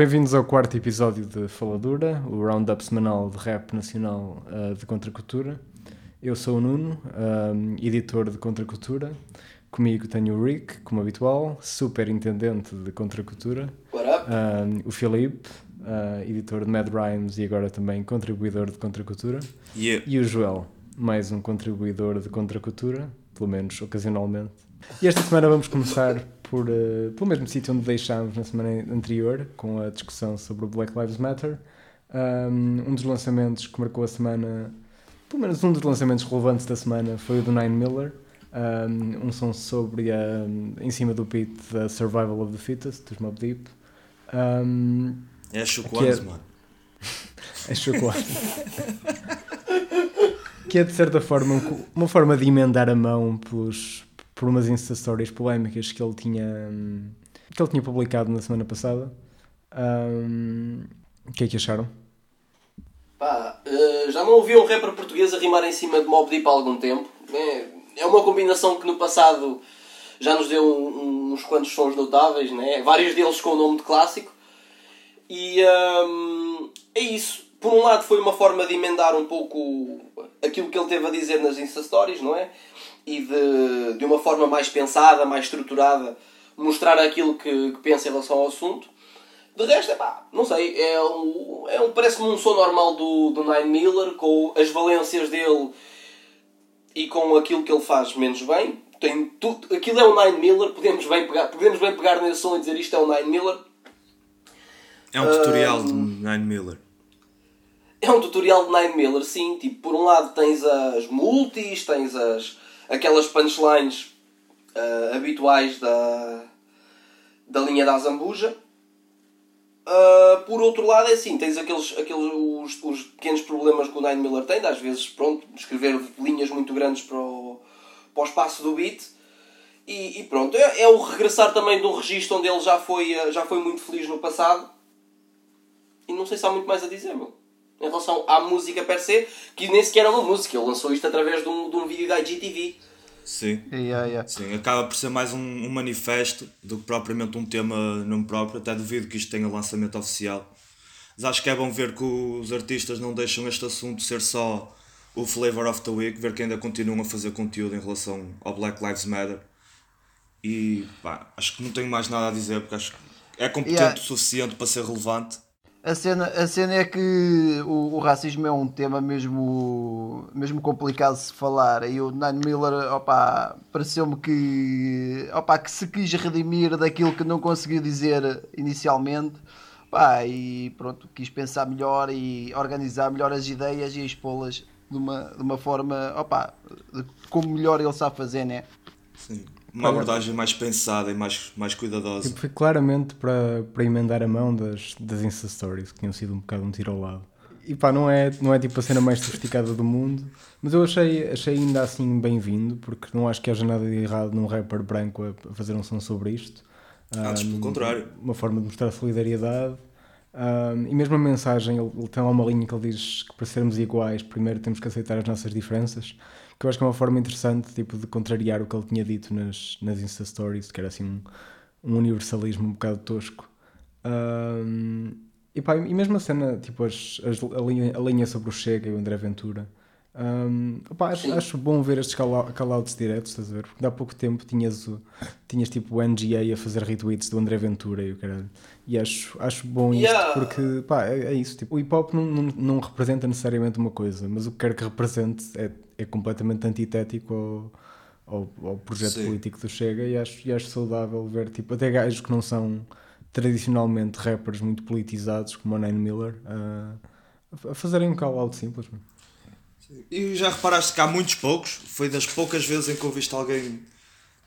bem-vindos ao quarto episódio de Faladura, o roundup semanal de rap nacional uh, de Contracultura. Eu sou o Nuno, um, editor de Contracultura. Comigo tenho o Rick, como habitual, superintendente de Contracultura. Um, o Filipe, uh, editor de Mad Rhymes e agora também contribuidor de Contracultura. Yeah. E o Joel, mais um contribuidor de Contracultura, pelo menos ocasionalmente. E esta semana vamos começar por, uh, pelo mesmo sítio onde deixámos na semana anterior, com a discussão sobre o Black Lives Matter. Um, um dos lançamentos que marcou a semana, pelo menos um dos lançamentos relevantes da semana, foi o do Nine Miller. Um, um som sobre, um, em cima do beat da Survival of the Fittest, dos Mob Deep. Um, é chocolate, é... mano. é chocolate. que é de certa forma uma forma de emendar a mão pelos, por umas Insta Stories polémicas que ele tinha que ele tinha publicado na semana passada. Um, o que é que acharam? Pá, uh, já não ouvi um rapper português a rimar em cima de Mob Deep há algum tempo. É, é uma combinação que no passado já nos deu uns quantos sons notáveis, né? vários deles com o nome de clássico. E um, é isso. Por um lado, foi uma forma de emendar um pouco aquilo que ele teve a dizer nas Insta Stories, não é? E de, de uma forma mais pensada, mais estruturada, mostrar aquilo que, que pensa em relação ao assunto. De resto, é pá, não sei, é um, é um, parece-me um som normal do, do Nine Miller, com as valências dele e com aquilo que ele faz menos bem. Tem tudo, aquilo é o Nine Miller, podemos bem pegar, podemos bem pegar nesse som e dizer isto é o Nine Miller. É um tutorial de Nine Miller. É um tutorial de Nine Miller, sim. Tipo, por um lado tens as multis, tens as, aquelas punchlines uh, habituais da, da linha da Zambuja. Uh, por outro lado, é assim, tens aqueles, aqueles os, os pequenos problemas que o Nine Miller tem, às vezes, pronto, escrever linhas muito grandes para o, para o espaço do beat. E, e pronto, é, é, o regressar também de um registro onde ele já foi, eh, já foi muito feliz no passado. E não sei se há muito mais a dizer, meu em relação à música per se, que nem sequer é uma música, ele lançou isto através de um, de um vídeo da IGTV. Sim. Yeah, yeah. Sim, acaba por ser mais um, um, manifesto do que propriamente um tema nome próprio, até duvido que isto tenha lançamento oficial. Mas acho que é bom ver que os artistas não deixam este assunto ser só o flavor of the week, ver que ainda continuam a fazer conteúdo em relação ao Black Lives Matter. E pá, acho que não tenho mais nada a dizer porque acho que é competente yeah. o suficiente para ser relevante a cena, a cena é que o, o, racismo é um tema mesmo, mesmo complicado de se falar. E o Nine Miller opa, pareceu-me que, opa, que se quis redimir daquilo que não conseguiu dizer inicialmente. Opa, e pronto, quis pensar melhor e organizar melhor as ideias e expô-las de uma, de uma forma opa, como melhor ele sabe fazer, né? Sim uma abordagem mais pensada e mais, mais cuidadosa. Tipo, foi claramente para, para emendar a mão das, das Insta Stories, que tinham sido um bocado um tiro ao lado. E pá, não é, não é tipo a cena mais sofisticada do mundo, mas eu achei, achei ainda assim bem-vindo, porque não acho que haja nada de errado num rapper branco a, fazer um som sobre isto. Antes, um, pelo contrário. Uma forma de mostrar solidariedade. Um, e mesmo a mensagem, ele, ele, tem lá uma linha que ele diz que para sermos iguais, primeiro temos que aceitar as nossas diferenças que eu acho que é uma forma interessante tipo, de contrariar o que ele tinha dito nas, nas Insta Stories, que era assim um, um universalismo um bocado tosco. Um, e, pá, e mesmo a cena, tipo, as, as, a, linha, a linha sobre o Chega e o André Ventura. Um, opa, acho, bom ver estes call-outs diretos, estás a ver? Porque há pouco tempo tinhas, o, tinhas tipo o NGA a fazer retweets do André Ventura e o caralho. E acho, acho bom isto yeah. porque pá, é, é, isso. Tipo, o hip hop não, não, não, representa necessariamente uma coisa, mas o que quer que represente é, é completamente antitético ao, ao, ao projeto Sim. político do Chega e acho, e acho saudável ver tipo, até gajos que não são tradicionalmente rappers muito politizados, como o Nine Miller, a, a fazerem um call-out simples. E já reparaste que há muitos poucos, foi das poucas vezes em que ouviste alguém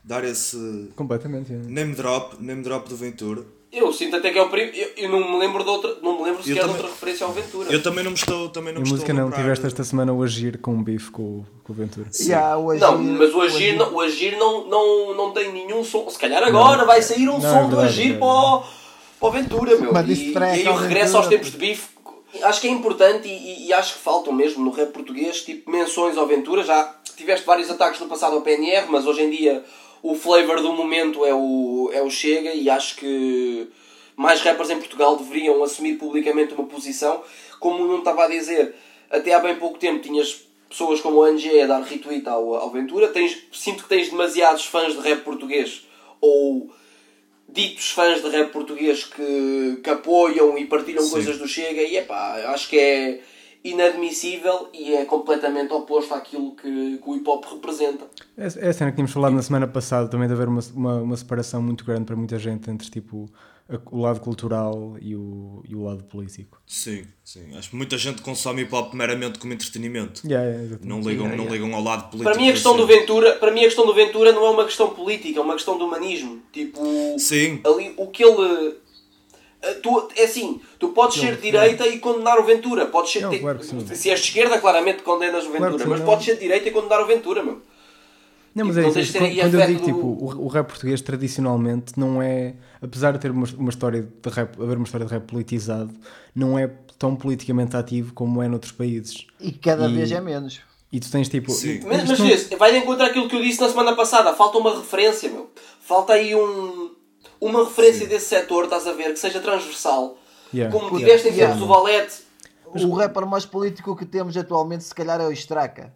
dar esse. Completamente. É. Name drop, name drop do Ventura. Eu sinto até que é o primeiro. Eu, eu, não me lembro de outra. Não me lembro sequer também, de outra referência ao Ventura. Eu também não me estou. Também não e me música não, tiveste esta semana o agir com um bife com, com o Ventura. Yeah, o agir, não, mas o agir, o agir, não, o agir não, não, não tem nenhum som. Se calhar agora não, vai sair um não, som é verdade, do agir é para, o, para o Ventura, meu. Mas e, e aí eu regresso aos tempos de bife. Acho que é importante e, e, acho que faltam mesmo no rap português tipo menções ao Ventura. Já tiveste vários ataques no passado ao PNR, mas hoje em dia o flavor do momento é o, é o Chega e acho que mais rappers em Portugal deveriam assumir publicamente uma posição. Como não estava a dizer, até há bem pouco tempo tinhas pessoas como o Angie a dar retweet ao, ao Ventura. Tens, sinto que tens demasiados fãs de rap português ou ditos fãs de rap português que, que apoiam e partilham Sim. coisas do Chega e epá, acho que é inadmissível e é completamente oposto àquilo que, que o hip hop representa. É é a cena que tínhamos falado na semana passada, também de haver uma, uma, uma separação muito grande para muita gente entre tipo o lado cultural e o, e o lado político. Sim, sim. Acho que muita gente consome hip hop meramente como entretenimento. Yeah, yeah. Não ligam, Yeah, não yeah. ligam ao lado político. Para mim, a questão do. Ventura, para mim a questão do Ventura não é uma questão política, é uma questão de humanismo. Tipo, Sim, ali o que ele tu, é assim, tu podes ser de direita e condenar o Ventura, podes ser Não, claro se és de esquerda, claramente condenas o Claro Ventura, sim, mas podes ser de direita e condenar o Ventura, meu. Não, mas Tipo, é isso. Quando, quando eu digo, tipo, do- o, o rap português tradicionalmente não é, apesar de ter uma, uma história de rap, haver uma história de rap politizado, não é tão politicamente ativo como é noutros países. E cada E- vez é menos. E tu tens tipo. Sim. Mas, mas não- vai de encontro àquilo que eu disse na semana passada, falta uma referência, meu. Falta aí um, uma referência desse setor, estás a ver, que seja transversal. Yeah. Como Puta, tiveste em yeah. tempos o Valete. O rapper mais político que temos atualmente, se calhar, é o Straca.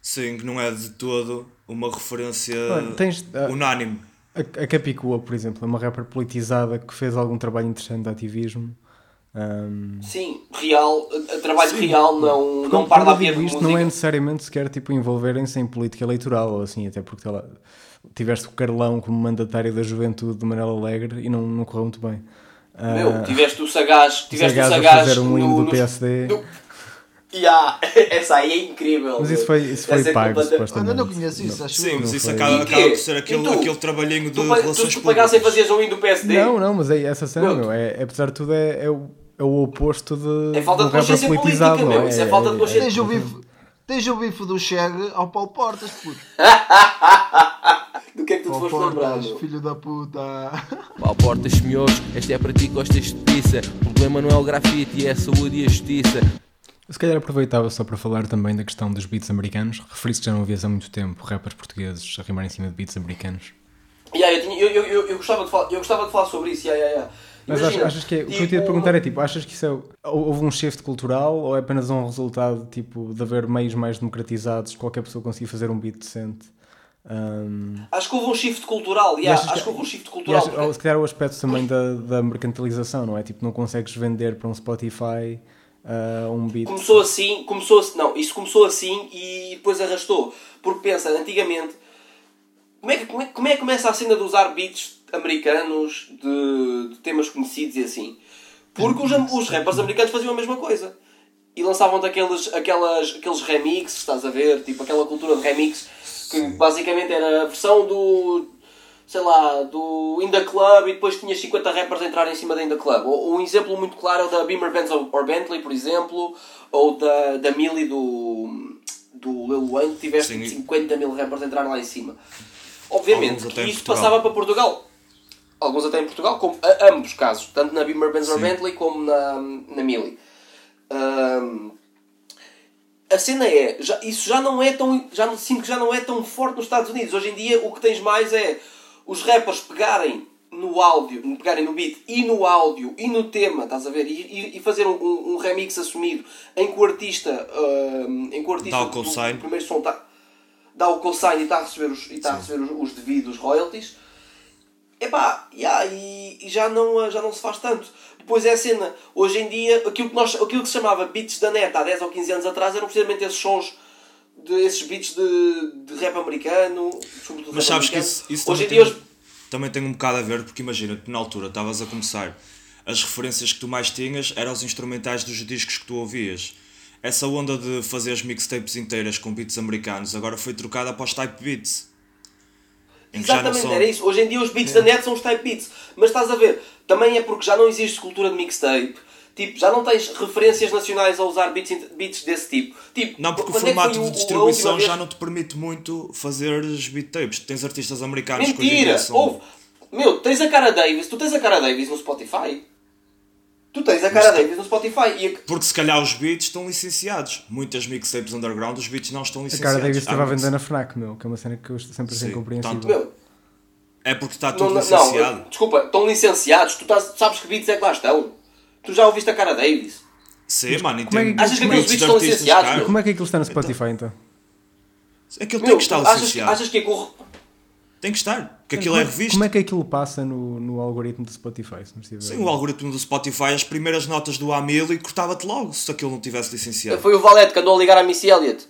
sim, que não é de todo uma referência Olha, tens, ah, unânime. A, a Capicua, por exemplo, é uma rapper politizada que fez algum trabalho interessante de ativismo. Um, Sim, real, eh, trabalho real, não, não quando- para quando a ver isto, música. não é necessariamente sequer tipo, envolverem-se em política eleitoral ou assim, até porque lá, tiveste o Carlão como mandatário da juventude de Manela Alegre e não, não correu muito bem. Meu, tiveste o Sagaz, tiveste o Sagaz a Sagaz fazer um hino no- do PSD. no- Yeah, essa aí é incrível. Mas isso foi, isso foi é pago, completa- supostamente. Olha, eu não conheço isso, acho Sim, mas não isso foi. acaba, acaba por ser aquele, tu? aquele trabalhinho de Tu, relações tu, tu pagassem públicas. fazias um do PSD? Não, não, mas é essa cena, Meu. meu. É, apesar de tudo, é, é, o, é o oposto de. É falta de consciência política, não meu. Isso é falta de consciência- Tens o bife, tens o bife do Chega ao Paulo Portas, puto. Do que é que tu te Paulo foste lembrar? Filho da puta. Pau portas senhores, esta é para ti que gostas de pizza. O problema não é o grafite, é a saúde e a justiça. Se calhar aproveitava só para falar também da questão dos beats americanos. Referi-se que já não havias há muito tempo rappers portugueses a rimar em cima de beats americanos. Yeah, eu, tinha- eu, eu, eu, eu gostava de falar, eu gostava de falar sobre isso. Yeah, yeah, yeah. Mas Imagina, achas, achas que é, o que eu tipo, te ia perguntar é tipo, achas que isso é, houve um shift cultural ou é apenas um resultado tipo, de haver meios mais democratizados, qualquer pessoa conseguir fazer um beat decente? Um, Acho que houve um shift cultural. Yeah, acho que houve um shift cultural. achas- ou se calhar o aspecto também da, da mercantilização, não é? Tipo, não consegues vender para um Spotify uh, um beat. Começou assim, começou assim, não, isso começou assim e depois arrastou. Porque pensa, antigamente, como é que, como é, como é que começa a cena de usar beats americanos de, de temas conhecidos e assim? Porque os, os rappers americanos faziam a mesma coisa. E lançavam daqueles aquelas, aqueles remixes, estás a ver? Tipo aquela cultura de remix que basicamente era a versão do sei lá, do In The Club e depois tinhas 50 rappers a entrar em cima da In The Club. Ou, um exemplo muito claro é o da Beamer Benz or Bentley, por exemplo, ou da, da Millie do, do Lil Wayne, que tiveste Sim. 50 mil rappers a entrar lá em cima. Obviamente que isso Portugal. passava para Portugal. Alguns até em Portugal, como a, ambos casos, tanto na Beamer Benz or Sim. Bentley como na, na Millie. Ahm, a cena é, já, isso já não é tão. Já sinto que já não é tão forte nos Estados Unidos. Hoje em dia o que tens mais é os rappers pegarem no áudio, pegarem no beat e no áudio e no tema, estás a ver? E, e, fazer um, um, um remix assumido em que o artista. ahm, em que o artista Dá o do- primeiro som tá, dá o cosign e está a receber os, e está a receber os, os devidos royalties. Epá, yeah, e, e já, não, já não se faz tanto. Depois é a cena, hoje em dia, aquilo que, nós, aquilo que se chamava beats da net há 10 ou 15 anos atrás eram precisamente esses sons, de, esses beats de, de rap americano, sobretudo Mas sabes que americano. isso, isso hoje também, tem, também tem um bocado a ver, porque imagina que na altura estavas a começar, as referências que tu mais tinhas eram os instrumentais dos discos que tu ouvias. Essa onda de fazer as mixtapes inteiras com beats americanos agora foi trocada para os type beats. Que Exatamente, são- era isso. Hoje em dia os beats da net são os type beats. Mas estás a ver, também é porque já não existe cultura de mixtape. Tipo, já não tens referências nacionais a usar beats, beats desse tipo. tipo Não, porque o é que formato o- de a distribuição já vez- não te permite muito fazer os beat tapes. Tens artistas americanos que Mentira! dia são... Houve. Meu, tens a cara Davis, tu tens a cara Davis no Spotify. Tu tens a cara Davis no Spotify e a- Porque se calhar os beats estão licenciados. Muitas mixtapes underground, os beats não estão A licenciados. cara Davis esteve Há a vender mix- na Fnac, meu, que é uma cena que eu sempre achei incompreensível. tanto- Meu, É porque está tudo não, licenciado. não, desculpa, estão licenciados, tu, estás- tu sabes que beats é que lá estão. Tu já ouviste a cara Davis? Sim, mano, e como é que- Achas que aqueles beats estão licenciados, caros. Como é que aquilo está no Spotify então? Aquilo Meu, tem que estar achas, licenciado. achas que é corre... Tem que estar. Porque aquilo é Como revista. Como é que aquilo passa no, no algoritmo do Spotify? Se não estiver... Sim, o algoritmo do Spotify, as primeiras notas do Amil e cortava-te logo se aquilo não tivesse licenciado. Foi o Valete que andou a ligar à Missy Elliott.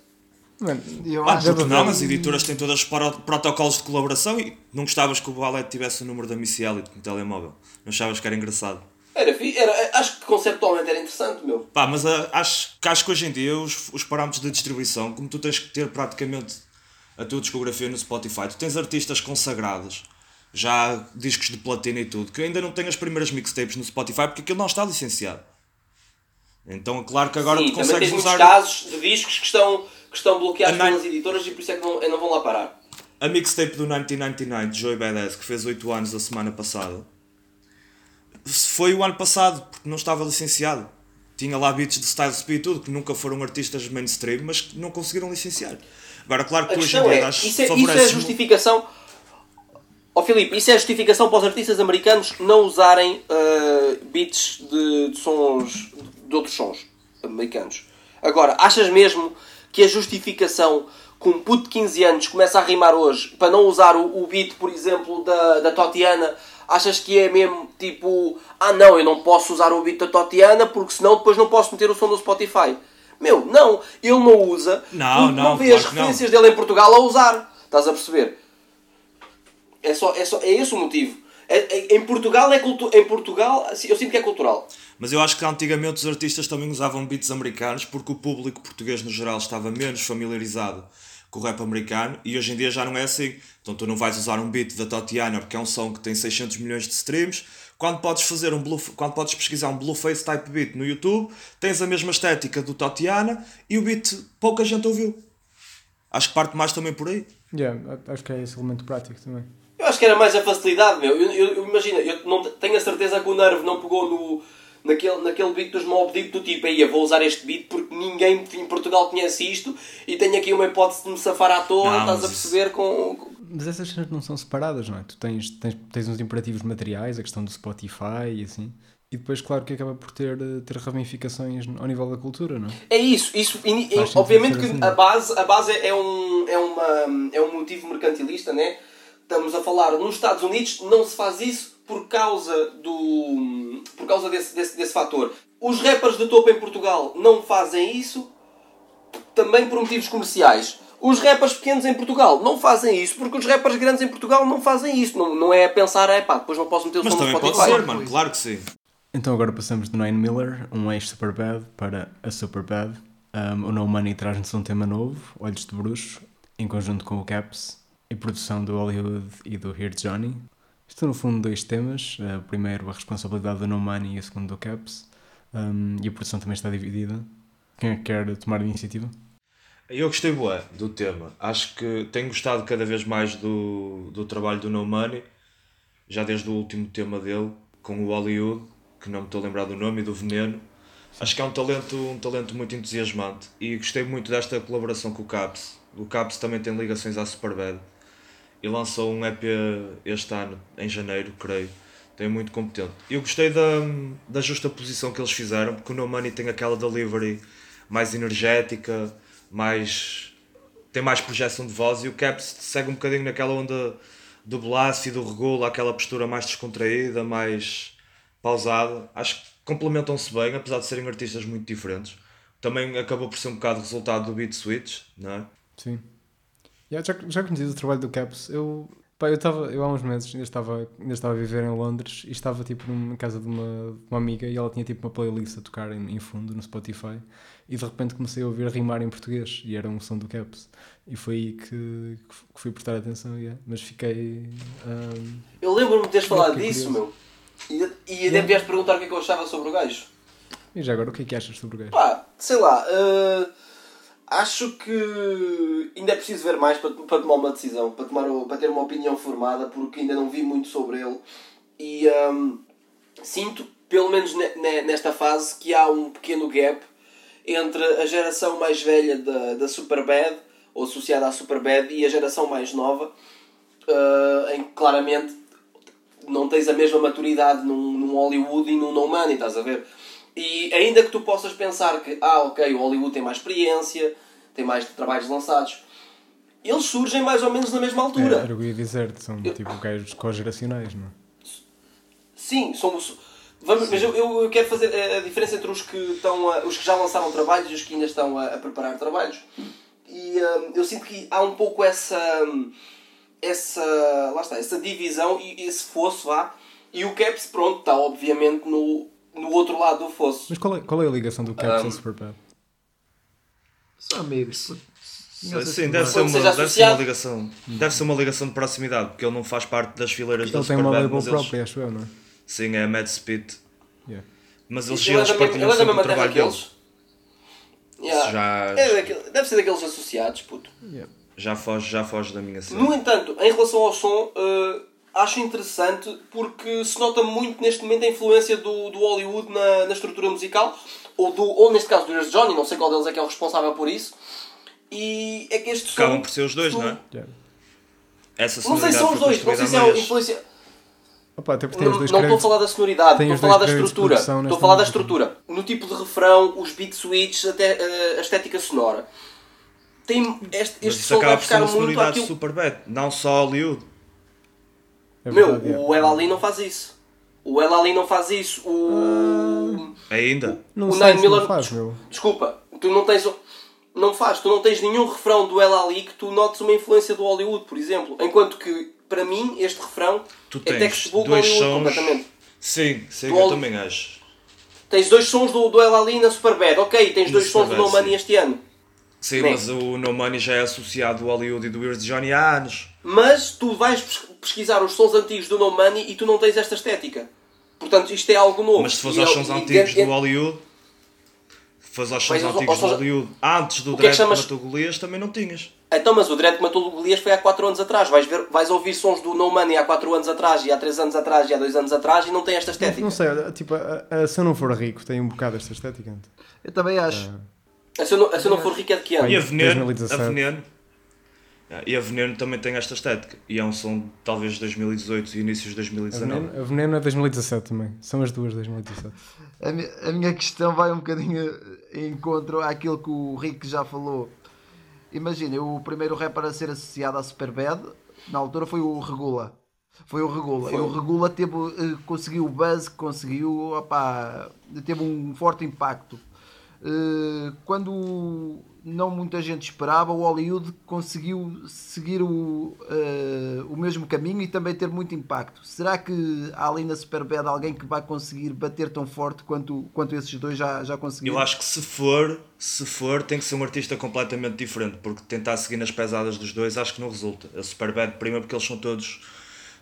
Mano, Eu Mano, acho porque não, as editoras têm todos os pro- protocolos de colaboração e não gostavas que o Valete tivesse o número da Missy Elliott no telemóvel. Não achavas que era engraçado. Era, era, acho que conceptualmente era interessante, meu. Pá, mas ah, acho, que acho que hoje em dia os, os parâmetros de distribuição, como tu tens que ter praticamente a tua discografia no Spotify, tu tens artistas consagrados, já discos de platina e tudo, que ainda não têm as primeiras mixtapes no Spotify porque aquilo não está licenciado. Então é claro que agora Sim, tu consegues tens usar muitos casos de discos que estão, que estão bloqueados A nine- pelas editoras e por isso é que não, não vão lá parar. a mixtape do 1999 de Joey Badass, que fez 8 anos a semana passada. Foi o ano passado, porque não estava licenciado. Tinha lá beats de Styles P e tudo, que nunca foram artistas mainstream, mas que não conseguiram licenciar. Agora, claro A que hoje em dia é, dás- isso é, isso é justificação. Ó Filipe, isso é justificação para os artistas americanos não usarem uh, beats de, de sons de outros sons americanos. Agora, achas mesmo que a justificação que um puto de 15 anos começa a rimar hoje para não usar o, o beat, por exemplo, da, da Totiana, achas que é mesmo tipo, ah não, eu não posso usar o beat da Totiana porque senão depois não posso meter o som do Spotify? Meu, não, ele não usa Não, não, não vê as não. referências dele em Portugal a usar. Estás a perceber? É, só, é, só, é esse o motivo. É- é- em Portugal, é cultu em Portugal assim, eu sinto que é cultural. Mas eu acho que antigamente os artistas também usavam beats americanos porque o público português no geral estava menos familiarizado com o rap americano e hoje em dia já não é assim. Então tu não vais usar um beat da Tatiana porque é um som que tem 600 milhões de streams. Quando podes fazer um blue, quando podes pesquisar um blueface type beat no YouTube, tens a mesma estética do Tatiana e o beat pouca gente ouviu. Acho que parte mais também por aí. yeah, acho que é esse elemento prático também. Eu acho que era mais a facilidade, meu. Eu, eu, eu imagino, eu não te- tenho a certeza que o Nerve não pegou no, naquele, naquele beat dos Mob Deep do tipo, aí eu vou usar este beat porque ninguém em Portugal conhece isto e tenho aqui uma hipótese de me safar à toa, Não, estás a perceber com... com- Mas essas cenas não são separadas, não é? Tu tens, tens, tens uns imperativos materiais, a questão do Spotify e assim. E depois, claro, que acaba por ter, eh, ter ramificações ao nível da cultura, não é? É isso, isso in- obviamente que assim. a base, a base é, um, é, uma, é um motivo mercantilista, né? Estamos a falar, nos Estados Unidos não se faz isso por causa do por causa desse, desse, desse fator. Os rappers de topo em Portugal não fazem isso também por motivos comerciais. Os rappers pequenos em Portugal não fazem isso porque os rappers grandes em Portugal não fazem isso. Não, não é a pensar, é pá, depois não posso meter o Mas som no também pode Spotify. ser, mano, claro que sim. Então agora passamos do Nine Miller, um ex-Superbad, para a Superbad. Um, o No Money traz-nos um tema novo, Olhos de Bruxo, em conjunto com o Caps, e produção do Hollywood e do Here Johnny. Estão no fundo dois temas, uh, o primeiro a responsabilidade do No Money e o segundo do Caps, um, e a produção também está dividida. Quem é que quer tomar a iniciativa? Eu gostei bué do tema. Acho que tenho gostado cada vez mais do, do trabalho do No Money, já desde o último tema dele, com o Hollywood, que não me estou a lembrar do nome, e do Veneno. Acho que é um talento, um talento muito entusiasmante e gostei muito desta colaboração com o Caps. O Caps também tem ligações à Superbad e lançou um EP este ano, em janeiro, creio. Tem muito competente. Eu gostei da, da justa posição que eles fizeram, porque o No Money tem aquela delivery mais energética, mais tem mais projeção de voz e o Caps segue um bocadinho naquela onda do Blast e do Regula, aquela postura mais descontraída, mais pausada. Acho que complementam-se bem, apesar de serem artistas muito diferentes. Também acabou por ser um bocado resultado do Beat Switch, não é? Sim. Yeah, já, já conheces o trabalho do Caps? Eu, pá, eu, estava, eu há uns meses ainda estava, ainda estava a viver em Londres e estava tipo numa casa de uma, uma amiga e ela tinha tipo uma playlist a tocar em, em fundo no Spotify e de repente comecei a ouvir rimar em português e era um som do Caps e foi aí que, que fui prestar atenção, yeah. mas fiquei... um, Eu lembro-me de teres falado disso, curioso. meu. E, e até vieste perguntar o que é que eu achava sobre o gajo. E já agora, o que é que achas sobre o gajo? Pá, sei lá, eh, acho que ainda é preciso ver mais para, para tomar uma decisão, para, tomar, para ter uma opinião formada, porque ainda não vi muito sobre ele. E ehm, sinto, pelo menos ne- ne- nesta fase, que há um pequeno gap entre a geração mais velha da, da Superbad, ou associada à Superbad, e a geração mais nova. uh, em que claramente não tens a mesma maturidade num, num Hollywood e num No Money, estás a ver? E ainda que tu possas pensar que, ah, ok, o Hollywood tem mais experiência, tem mais trabalhos lançados, eles surgem mais ou menos na mesma É, altura. era o que eu ia dizer, são tipo gajos cogeracionais, não é? Sim, somos. Vamos, mas eu, eu eu quero fazer a- diferença entre os que, estão a- os que já lançaram trabalhos e os que ainda estão a, a preparar trabalhos. E hum, eu sinto que há um pouco essa. hum, essa. lá está, essa divisão e esse fosso vá. E o Caps, pronto, está obviamente no, no outro lado do fosso. Mas qual é, qual é a ligação do Caps Um, ao Superbad? São amigos. Sim, esse deve gajo. ser, uma, deve ser uma ligação. Deve ser uma ligação de proximidade, porque ele não faz parte das fileiras da Ele tem uma Superbad, label própria, acho eu, não é? Sim, é Mad Speed. Yeah. Mas eles, Ele é eles mesma- partilham é sempre o trabalho que deles. eles. Yeah. já- É daquele- deve ser daqueles associados, puto. Yeah. Já foge, já foge da minha cena. No entanto, em relação ao som, eh, acho interessante porque se nota muito neste momento a influência do, do Hollywood na, na estrutura musical, ou, do, ou neste caso do Ears Johnny, não sei qual deles é que é o responsável por isso. E é que este som. Acabam por ser os dois, tu- não é? Yeah. Essa Não sei se são os dois, não sei se é a influência. Opa, até porque tem Não os dois não estou a falar da sonoridade, estou a falar da estrutura. Estou a falar da estrutura. No tipo de refrão, os beat switches, até eh, a estética sonora. Tem este, Mas este isso som vai acaba por ser buscar uma muito sonoridade àquilo. super bad. Não só Hollywood. É Meu, verdade, yeah. o El Ali não faz isso. O El Ali não faz isso. O. Ainda. Não o sei Nine se não Miller. faz, meu. Desculpa, tu não tens. Não faz, tu não tens nenhum refrão do El Ali que tu notes uma influência do Hollywood, por exemplo. Enquanto que, para mim, este refrão Tu é tens textbook dois Hollywood sons. completamente. Sim, sim, Do eu também acho. Tens dois sons do, do El Ali na Superbad, ok, tens No dois sons do Superbad, No Money sim. este ano. Sim, Bem. mas o No Money já é associado ao Hollywood e do Weird Johnny há anos. Mas tu vais pes- pesquisar os sons antigos do No Money e tu não tens esta estética. Portanto, isto é algo novo. Mas se fores E aos é- sons antigos do Hollywood, se fores aos sons antigos do Hollywood, antes do que é Dread que matou Golias, também não tinhas. Então, mas o Dread que matou Golias foi há 4 anos atrás. Vais, ver, vais ouvir sons do No Money há 4 anos atrás, e há 3 anos atrás, e há 2 anos atrás, e não tem esta estética. Não sei, olha, tipo, a- a- se eu não for rico, tem um bocado esta estética. Eu também acho. Se eu não, se eu não for rico é de que ano? E a Veneno, 2017. a Veneno, Ah, e a Veneno também tem esta estética. E é um som de talvez 2018 e inícios de A 2019. Veneno, a Veneno é 2017 também. São as duas 2017. A, mi- a minha questão vai um bocadinho em encontro àquilo que o Rick já falou. Imagina, o primeiro rapper a ser associado à Superbad na altura foi o Regula. Foi o Regula. E o Regula teve, eh, conseguiu o buzz, conseguiu, opá, teve um forte impacto. Eh, Quando não muita gente esperava, o Hollywood conseguiu seguir o, eh, o mesmo caminho e também ter muito impacto. Será que há ali na Superbad alguém que vai conseguir bater tão forte quanto, quanto esses dois já, já conseguiram? Eu acho que se for, se for, tem que ser um artista completamente diferente, porque tentar seguir nas pesadas dos dois acho que não resulta. A Superbad, primeiro porque eles são todos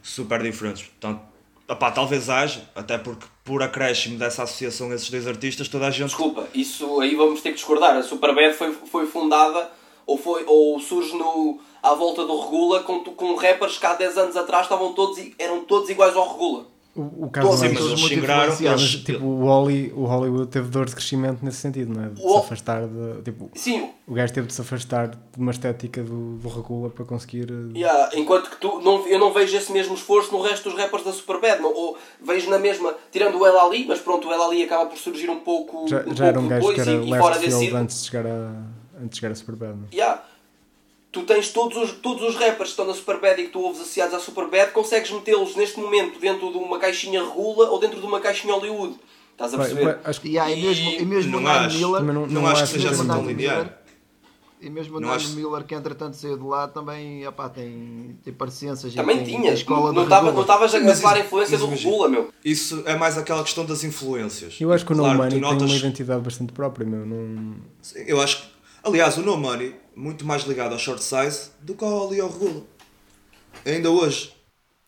super diferentes. Portanto, opá, talvez haja, até porque por acréscimo dessa associação esses dois artistas, toda a gente Desculpa, isso aí vamos ter que discordar. A Superbad foi, foi fundada ou, foi, ou surge no, à volta do Regula com, com rappers que há 10 anos atrás estavam todos, eram todos iguais ao Regula. O, o caso Sim, mas eles. Mas, eles- tipo, o, Holly, o Hollywood teve dor de crescimento nesse sentido, não é? De O- se afastar de. Tipo, Sim, o gajo teve de se afastar de uma estética do, do Regula para conseguir. eh, Yeah, enquanto que tu, não, eu não vejo esse mesmo esforço no resto dos rappers da Superbad. Não, ou vejo na mesma, tirando o El Ali, mas pronto, o El Ali acaba por surgir um pouco, Já, um já era pouco um gajo que depois era e, e fora left desse field antes de chegar a, antes de chegar a Superbad. não é? Yeah. Tu tens todos os, todos os rappers que estão na Superbad e que tu ouves associados à Superbad, consegues metê-los neste momento dentro de uma caixinha regula ou dentro de uma caixinha Hollywood. Estás a perceber? vai- acho que E, há, e mesmo, e mesmo Não acho. Miller, não- não, não acho acho que seja assim não tão linear. e mesmo o acho- Miller, que entretanto saiu de lá, também opá, tem, tem parecenças. e Também tem, tinha. tem escola Não estavas a gravar a influência do regula, meu. Isso é mais aquela questão das influências. Eu acho que o No Claro Money tu tem notas- uma identidade bastante própria, meu. Não... Sim, Eu acho que, aliás, o No Money, muito mais ligado ao short size do que ao ali ao Regula. Ainda hoje.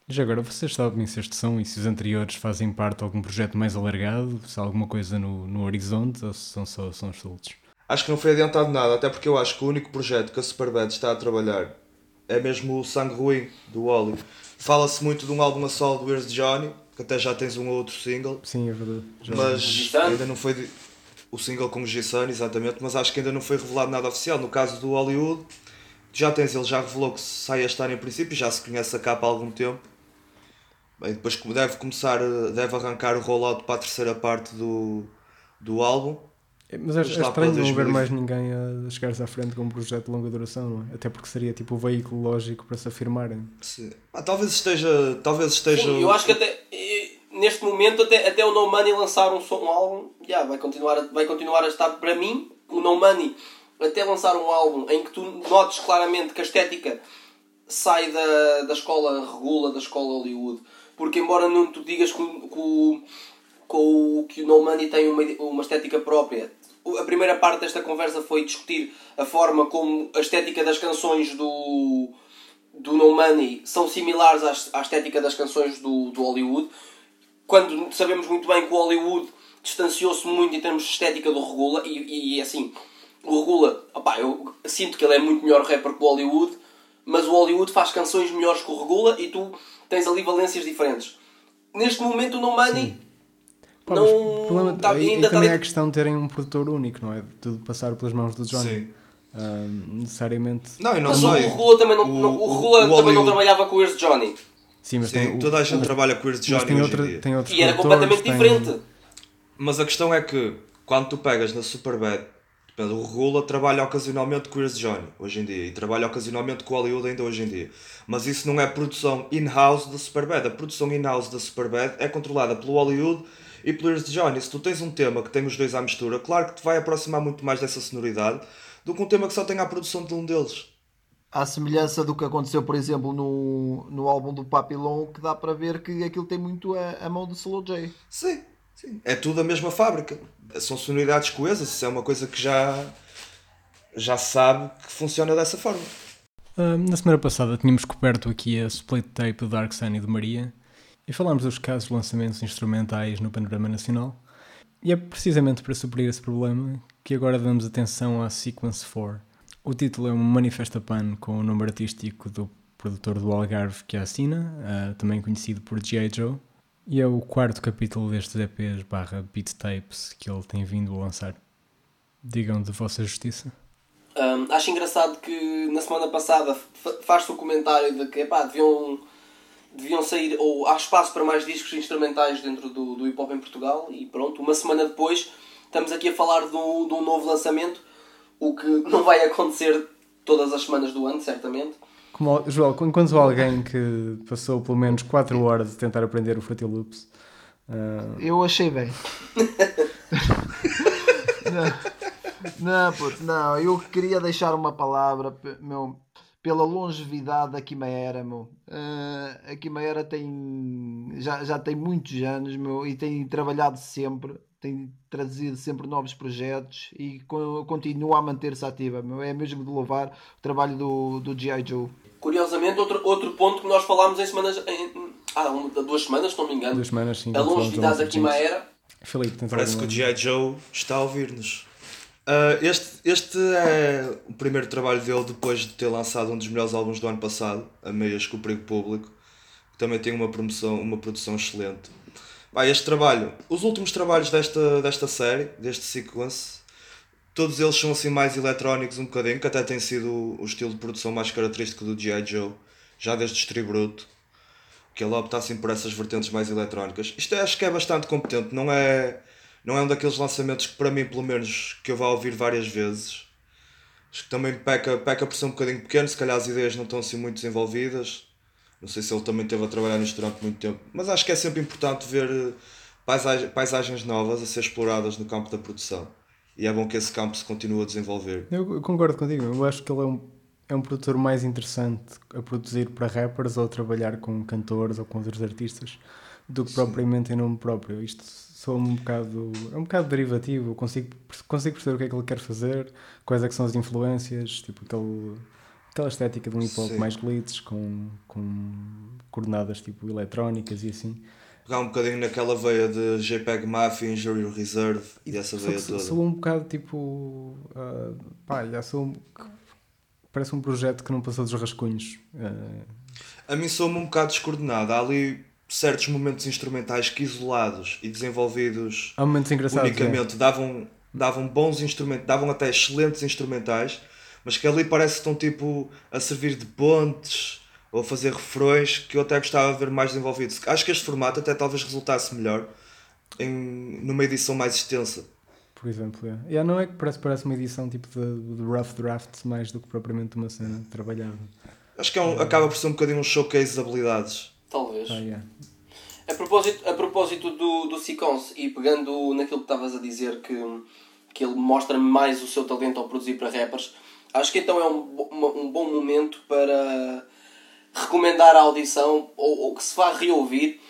Já agora, vocês sabem se este são e se os anteriores fazem parte de algum projeto mais alargado, se há alguma coisa no, no horizonte ou se são só sons soltos? Acho que não foi adiantado nada, até porque eu acho que o único projeto que a Superbad está a trabalhar é mesmo o Sangue Ruim, do Wally. Fala-se muito de um álbum a solo do Ears Johnny, que até já tens um ou outro single, Sim, é verdade. Já- mas ainda não foi de- o single com o G-Sun, exatamente, mas acho que ainda não foi revelado nada oficial. No caso do Hollywood, já tens, ele já revelou que sai este ano em princípio, já se conhece a capa há algum tempo. Bem, depois deve começar, deve arrancar o rollout para a terceira parte do, do álbum. É, mas é, é estranho não ver mais ninguém a chegar-se à frente com um projeto de longa duração, não é? Até porque seria tipo o veículo lógico para se afirmarem. Sim. Ah, talvez esteja. Talvez esteja. Sim, eu acho que até neste momento até, até o No Money lançar um, um álbum, yeah, vai, continuar a, vai continuar a estar para mim, o No Money até lançar um álbum em que tu notes claramente que a estética sai da, da escola regula, da escola Hollywood. Porque embora não tu digas que, que, que, que o No Money tem uma, uma estética própria, a primeira parte desta conversa foi discutir a forma como a estética das canções do, do No Money são similares à, à estética das canções do, do Hollywood. Quando sabemos muito bem que o Hollywood distanciou-se muito em termos de estética do Regula, e, e assim, o Regula, opá, eu sinto que ele é muito melhor rapper que o Hollywood, mas o Hollywood faz canções melhores que o Regula e tu tens ali valências diferentes. Neste momento o No Money Pá, não problema, tá, ainda também tá... é a questão de terem um produtor único, não é? De tudo passar pelas mãos do Johnny. Sim. Uh, necessariamente. Não, e não mas o Regula também, não, o, o, Regula o, também não trabalhava com o de Johnny. Sim, mas Sim, tem, toda a gente mas, trabalha com o de Johnny. Tem, outra, tem e era completamente tem... diferente. Mas a questão é que quando tu pegas na Superbad o Regula trabalha ocasionalmente com o Ears Johnny hoje em dia e trabalha ocasionalmente com o Hollywood ainda hoje em dia. Mas isso não é produção in-house da Superbad. A produção in-house da Superbad é controlada pelo Hollywood e pelo Ears Johnny. Se tu tens um tema que tem os dois à mistura, claro que te vai aproximar muito mais dessa sonoridade do que um tema que só tem a produção de um deles. À semelhança do que aconteceu, por exemplo, no, no álbum do Papillon, que dá para ver que aquilo tem muito a, a mão do Solo J. Sim, sim. É tudo a mesma fábrica são sonoridades coesas, isso é uma coisa que já, já sabe que funciona dessa forma. Uh, na semana passada tínhamos coberto aqui a split tape do Dark Sun e de Maria e falámos dos casos de lançamentos instrumentais no panorama nacional. E é precisamente para suprir esse problema que agora damos atenção à Sequence 4. O título é um manifesto pan com o nome artístico do produtor do Algarve que a assina, uh, também conhecido por G.I. Joe, e é o quarto capítulo destes EPs barra beat tapes que ele tem vindo a lançar. Digam de vossa justiça. Um, acho engraçado que na semana passada faz-se o comentário de que epá, deviam, deviam sair, ou há espaço para mais discos instrumentais dentro do, do hip hop em Portugal, e pronto, uma semana depois estamos aqui a falar de um, de um novo lançamento, o que não vai acontecer todas as semanas do ano, certamente. Como, Joel, quando alguém que passou pelo menos 4 horas a tentar aprender o Fruity Loops. Uh... Eu achei bem. não, não, puto, não, eu queria deixar uma palavra, meu, pela longevidade da Quimaera, meu. Uh, a Quimaera tem, já, já tem muitos anos, meu, e tem trabalhado sempre tem trazido sempre novos projetos e continua a manter-se ativa. É mesmo de louvar o trabalho do, do G.I. Joe. Curiosamente, outro, outro ponto que nós falámos em semanas. Em, ah, uma, duas semanas, se não me engano. Duas semanas, sim. A longevidade da Quimaera. Filipe, Parece que o G.I. Joe está a ouvir-nos. Uh, este, este é o primeiro trabalho dele depois de ter lançado um dos melhores álbuns do ano passado, A Meias com o Perigo Público, que também tem uma, promoção, uma produção excelente. Bah, este trabalho, os últimos trabalhos desta, desta série, deste sequence, Todos eles são assim mais eletrónicos um bocadinho, que até tem sido o estilo de produção mais característico do G.I. Joe, já desde Stributo, que ele opta assim por essas vertentes mais eletrónicas. Isto é, acho que é bastante competente, não é, não é um daqueles lançamentos que para mim, pelo menos, que eu vá ouvir várias vezes. Acho que também peca, peca por ser um bocadinho pequeno, se calhar as ideias não estão assim muito desenvolvidas. Não sei se ele também esteve a trabalhar nisto durante muito tempo, mas acho que é sempre importante ver paisagens, paisagens novas a ser exploradas no campo da produção e é bom que esse campo se continue a desenvolver. Eu concordo contigo, eu acho que ele é um, é um produtor mais interessante a produzir para rappers ou a trabalhar com cantores ou com outros artistas do que Sim. propriamente em nome próprio. Isto sou um bocado, é um bocado derivativo, consigo, consigo perceber o que é que ele quer fazer, quais é que são as influências, tipo aquele, aquela estética de um hip hop mais glitz com, com coordenadas tipo eletrónicas e assim pegar um bocadinho naquela veia de JPEG Mafia, Injury Reserve e dessa veia toda. Sou um bocado tipo. Uh, pá, já sou. Parece um projeto que não passou dos rascunhos. Uh... A mim sou-me um bocado descoordenado. Há ali certos momentos instrumentais que isolados e desenvolvidos Há momentos engraçados, unicamente é. davam, davam bons instrumentos, davam até excelentes instrumentais, mas que ali parece que estão tipo a servir de pontes ou a fazer refrões que eu até gostava de ver mais desenvolvido. Acho que este formato até talvez resultasse melhor em, numa edição mais extensa. Por exemplo, é. Yeah, não é que parece, parece uma edição tipo de, de rough draft mais do que propriamente uma cena trabalhada. Acho que é um, acaba por ser um bocadinho um showcase de habilidades. Talvez. Ah, yeah. A propósito, a propósito do, do Sequence e pegando naquilo que estavas a dizer que, que ele mostra mais o seu talento ao produzir para rappers, acho que então é um, um bom momento para recomendar a audição ou, ou que se vá reouvir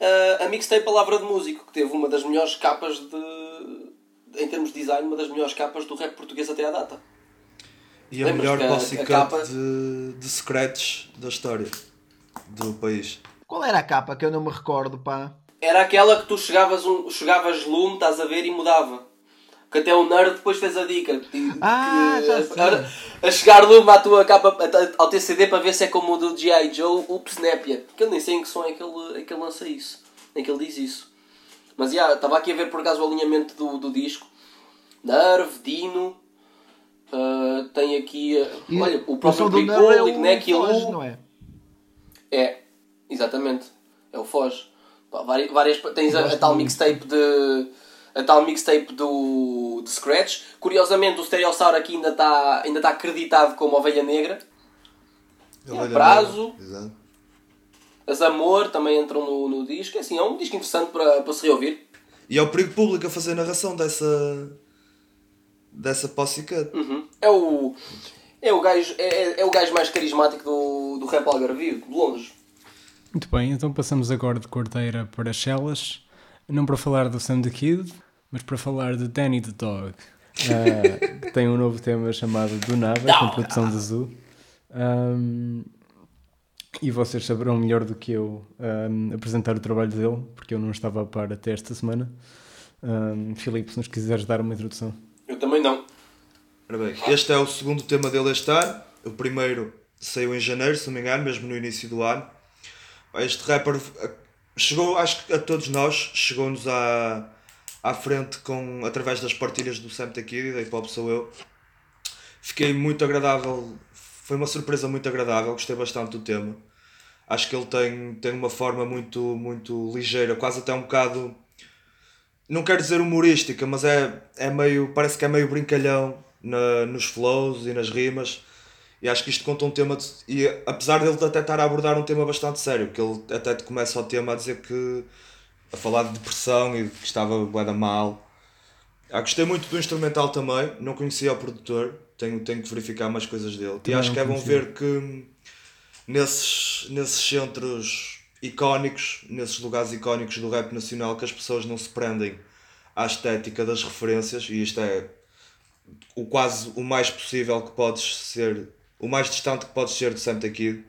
uh, a mixtape Palavra de Músico, que teve uma das melhores capas de. em termos de design, uma das melhores capas do rap português até à data. E a melhor cut capa- de, de scratch da história do país. Qual era a capa que eu não me recordo, pá? Era aquela que tu chegavas, um, chegavas lume, estás a ver, e mudava. Que até o nerd depois fez a dica. que- Ah, que- já a- sei. a, a chegar lume à tua capa, ao TCD para ver se é como o do G.I. Joe, o Snapia. Que eu nem sei em que som é que ele, é que ele lança isso. Em que ele diz isso. Mas já, estava aqui a ver por acaso o alinhamento do, do disco. Nerve, Dino. ah, tem aqui. ah, E olha, o próprio Big Nerve é? Que Foz, não é? é, exatamente. É o Foz. Pá, várias, várias, tens a, a tal mixtape de. A tal mixtape do, de Scratch. Curiosamente, o Stereossauro aqui ainda está ainda tá acreditado como Ovelha Negra. Ele prazo. era- Exato. As Amor também entram no, no disco. É Assim, é um disco interessante para, para se reouvir. E é o perigo público a fazer narração dessa. dessa posse. Uhum. É o. É o gajo, é, é- é o gajo mais carismático do, do rap algarvio, de longe. Muito bem, então passamos agora de Corteira para Chelas, não para falar do Sam the Kid, mas para falar de Danny the Dog, que tem um novo tema chamado Do Nada, com produção de Zoo. Ahm, e vocês saberão melhor do que eu ahm, apresentar o trabalho dele, porque eu não estava a par até esta semana. Ahm, Filipe, se nos quiseres dar uma introdução. Eu também não. Ora bem, este é o segundo tema dele este ano. O primeiro saiu em janeiro, se não me engano, mesmo no início do ano. Este rapper eh, chegou, acho que a todos nós, chegou-nos à, à frente com, através das partilhas do Sam Kid e da Hip Hop Sou Eu. Fiquei muito agradável, foi uma surpresa muito agradável, gostei bastante do tema. Acho que ele tem, tem uma forma muito, muito ligeira, quase até um bocado não quero dizer humorística, mas é, é meio, parece que é meio brincalhão na, nos flows e nas rimas. E acho que isto conta um tema, de- e apesar dele até estar a abordar um tema bastante sério, que ele até começa o tema a dizer que, a falar de depressão e que estava bué da mal. Ah, gostei muito do instrumental também, não conhecia o produtor, tenho, tenho que verificar mais coisas dele. e Também acho não que é bom ver que nesses, nesses centros icónicos, nesses lugares icónicos do rap nacional, que as pessoas não se prendem à estética das referências, e isto é o quase o mais possível que podes ser, o mais distante que podes ser de Sam the Kid,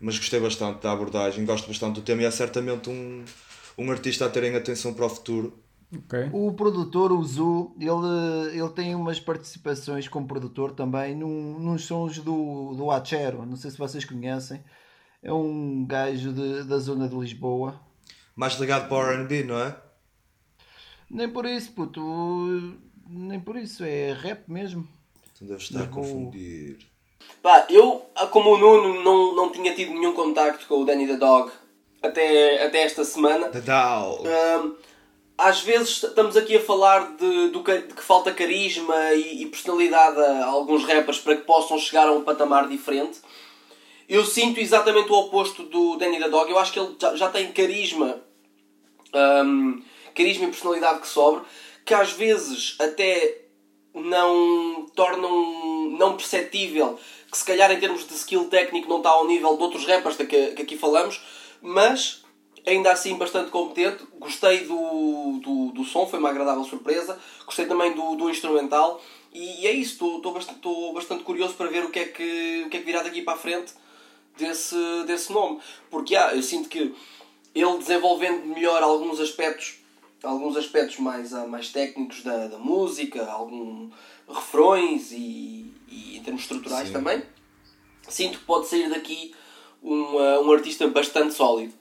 mas gostei bastante da abordagem, gosto bastante do tema e é certamente um, um artista a terem atenção para o futuro. Ok? O produtor, o Zu, ele, ele tem umas participações como produtor também num, nos sons do, do Achero. Não sei se vocês conhecem. É um gajo de- da zona de Lisboa. Mais ligado para o R&B, não é? Nem por isso, puto. Nem por isso. É rap mesmo. Então deve estar a confundir. Pá, eu, como o Nuno, não, não tinha tido nenhum contacto com o Danny the Dog até, até esta semana. Dow. Hum, às vezes estamos aqui a falar de, do de que falta carisma e, e personalidade a alguns rappers para que possam chegar a um patamar diferente. Eu sinto exatamente o oposto do Danny the Dog. Eu acho que ele já, já tem carisma, hum, carisma e personalidade que sobra, que às vezes até não tornam não perceptível que se calhar em termos de skill técnico não está ao nível de outros rappers de que, que aqui falamos, mas ainda assim bastante competente. Gostei do, do, do som, foi uma agradável surpresa. Gostei também do, do instrumental. E, e é isso, estou- bastante, bastante curioso para ver o que é que, o que, é que virá daqui para a frente desse, desse nome. Porque ah, eu sinto que ele desenvolvendo melhor alguns aspectos alguns aspectos mais, ah, mais técnicos da, da música, alguns refrões e, e em termos estruturais Sim. também, sinto que pode sair daqui um, ah, um artista bastante sólido.